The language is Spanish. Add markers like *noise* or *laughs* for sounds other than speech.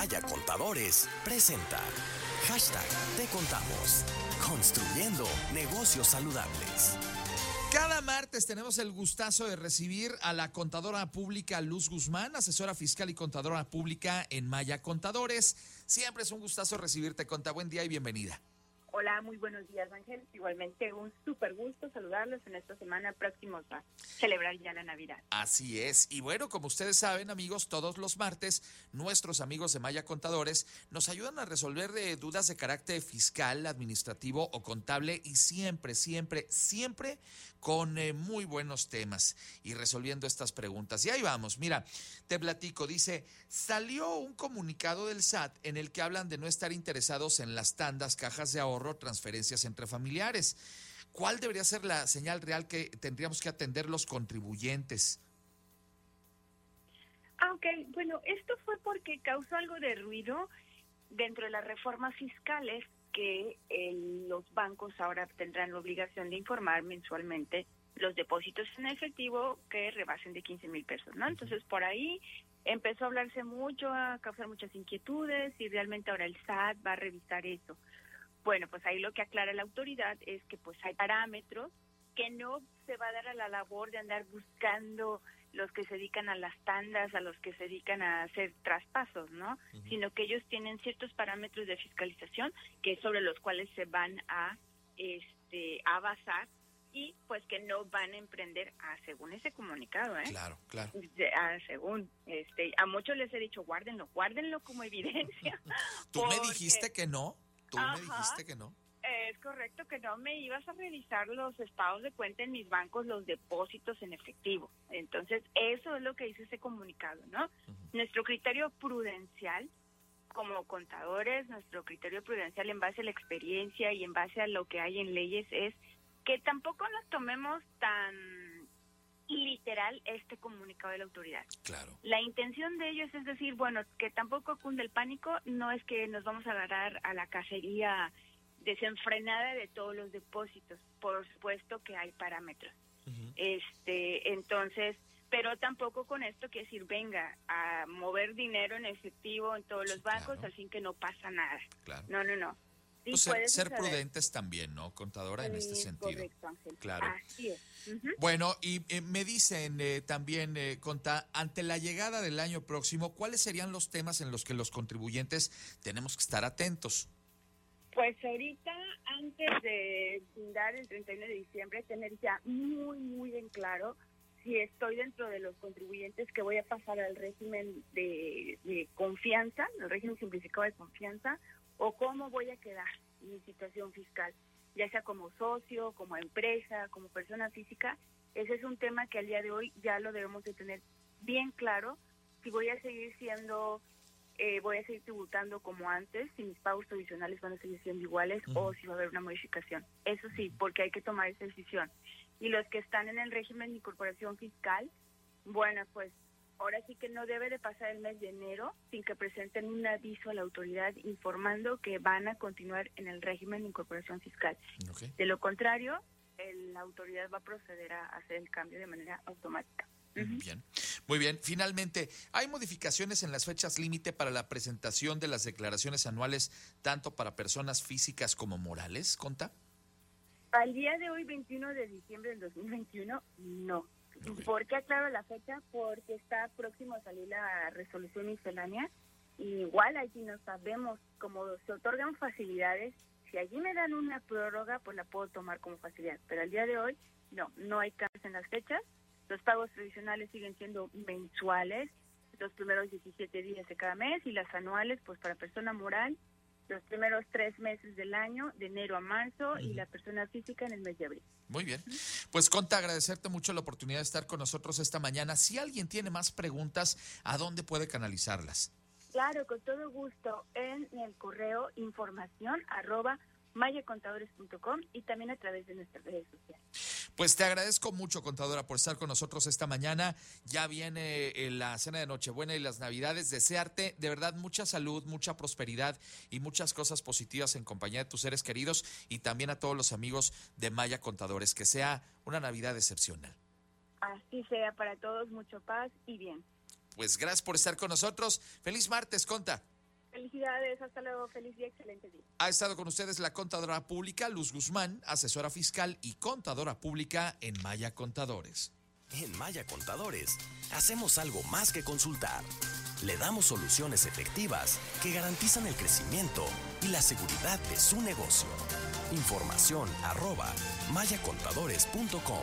Maya Contadores presenta hashtag Te Contamos, construyendo negocios saludables. Cada martes tenemos el gustazo de recibir a la contadora pública Luz Guzmán, asesora fiscal y contadora pública en Maya Contadores. Siempre es un gustazo recibirte, Conta. Buen día y bienvenida. Hola, muy buenos días, Ángel. Igualmente un súper gusto saludarlos en esta semana próximos a celebrar ya la Navidad. Así es. Y bueno, como ustedes saben, amigos, todos los martes nuestros amigos de Maya Contadores nos ayudan a resolver de dudas de carácter fiscal, administrativo o contable y siempre, siempre, siempre con eh, muy buenos temas y resolviendo estas preguntas. Y ahí vamos, mira, te platico, dice, salió un comunicado del SAT en el que hablan de no estar interesados en las tandas, cajas de ahorro, transferencias entre familiares. ¿Cuál debería ser la señal real que tendríamos que atender los contribuyentes? Ah, ok. Bueno, esto fue porque causó algo de ruido dentro de las reformas fiscales que eh, los bancos ahora tendrán la obligación de informar mensualmente los depósitos en efectivo que rebasen de 15 mil pesos, ¿no? Entonces, por ahí empezó a hablarse mucho, a causar muchas inquietudes y realmente ahora el SAT va a revisar eso. Bueno, pues ahí lo que aclara la autoridad es que pues hay parámetros que no se va a dar a la labor de andar buscando los que se dedican a las tandas, a los que se dedican a hacer traspasos, ¿no? Sino que ellos tienen ciertos parámetros de fiscalización que sobre los cuales se van a este a basar y pues que no van a emprender a según ese comunicado, ¿eh? Claro, claro. A según este a muchos les he dicho, guárdenlo, guárdenlo como evidencia. *laughs* ¿Tú me dijiste que no? ¿Tú me dijiste que no? Es correcto que no me ibas a revisar los estados de cuenta en mis bancos, los depósitos en efectivo. Entonces, eso es lo que dice ese comunicado, ¿no? Nuestro criterio prudencial, como contadores, nuestro criterio prudencial en base a la experiencia y en base a lo que hay en leyes es que tampoco nos tomemos tan literal este comunicado de la autoridad. Claro. La intención de ellos es decir, bueno, que tampoco cunde el pánico, no es que nos vamos a agarrar a la cacería desenfrenada de todos los depósitos. Por supuesto que hay parámetros. Este, entonces, pero tampoco con esto quiere decir venga a mover dinero en efectivo en todos los bancos, así que no pasa nada. No, no, no. Pues ser, prudentes también, ¿no, contadora, en este sentido? Correcto, Ángel. Claro. Así es. Bueno, y eh, me dicen eh, también, eh, Conta, ante la llegada del año próximo, ¿cuáles serían los temas en los que los contribuyentes tenemos que estar atentos? Pues ahorita, antes de dar el 31 de diciembre, tener ya muy, muy en claro si estoy dentro de los contribuyentes que voy a pasar al régimen de, de confianza, el régimen simplificado de confianza, o cómo voy a quedar en mi situación fiscal, ya sea como socio, como empresa, como persona física. Ese es un tema que al día de hoy ya lo debemos de tener bien claro. Si voy a seguir siendo eh, voy a seguir tributando como antes, si mis pagos tradicionales van a seguir siendo iguales o si va a haber una modificación. Eso sí, porque hay que tomar esa decisión. Y los que están en el régimen de incorporación fiscal, bueno, pues ahora sí que no debe de pasar el mes de enero sin que presenten un aviso a la autoridad informando que van a continuar en el régimen de incorporación fiscal. De lo contrario, la autoridad va a proceder a hacer el cambio de manera automática. Bien. Muy bien. Finalmente, ¿hay modificaciones en las fechas límite para la presentación de las declaraciones anuales, tanto para personas físicas como morales, Conta? Al día de hoy, 21 de diciembre del 2021, no. ¿Por qué aclaro la fecha? Porque está próximo a salir la resolución miscelánea. igual allí no sabemos cómo se otorgan facilidades. Si allí me dan una prórroga, pues la puedo tomar como facilidad. Pero al día de hoy, no, no hay cambios en las fechas los pagos tradicionales siguen siendo mensuales, los primeros 17 días de cada mes, y las anuales, pues para persona moral, los primeros tres meses del año, de enero a marzo, y la persona física en el mes de abril. Muy bien. Pues Conta, agradecerte mucho la oportunidad de estar con nosotros esta mañana. Si alguien tiene más preguntas, ¿a dónde puede canalizarlas? Claro, con todo gusto, en el correo información arroba mayacontadores.com y también a través de nuestras redes sociales. Pues te agradezco mucho, contadora, por estar con nosotros esta mañana. Ya viene eh, la cena de Nochebuena y las Navidades. Desearte de verdad mucha salud, mucha prosperidad y muchas cosas positivas en compañía de tus seres queridos y también a todos los amigos de Maya Contadores. Que sea una Navidad excepcional. Así sea para todos, mucho paz y bien. Pues gracias por estar con nosotros. Feliz martes, Conta. Felicidades, hasta luego, feliz día, excelente día. Ha estado con ustedes la contadora pública Luz Guzmán, asesora fiscal y contadora pública en Maya Contadores. En Maya Contadores, hacemos algo más que consultar. Le damos soluciones efectivas que garantizan el crecimiento y la seguridad de su negocio. Información arroba mayacontadores.com.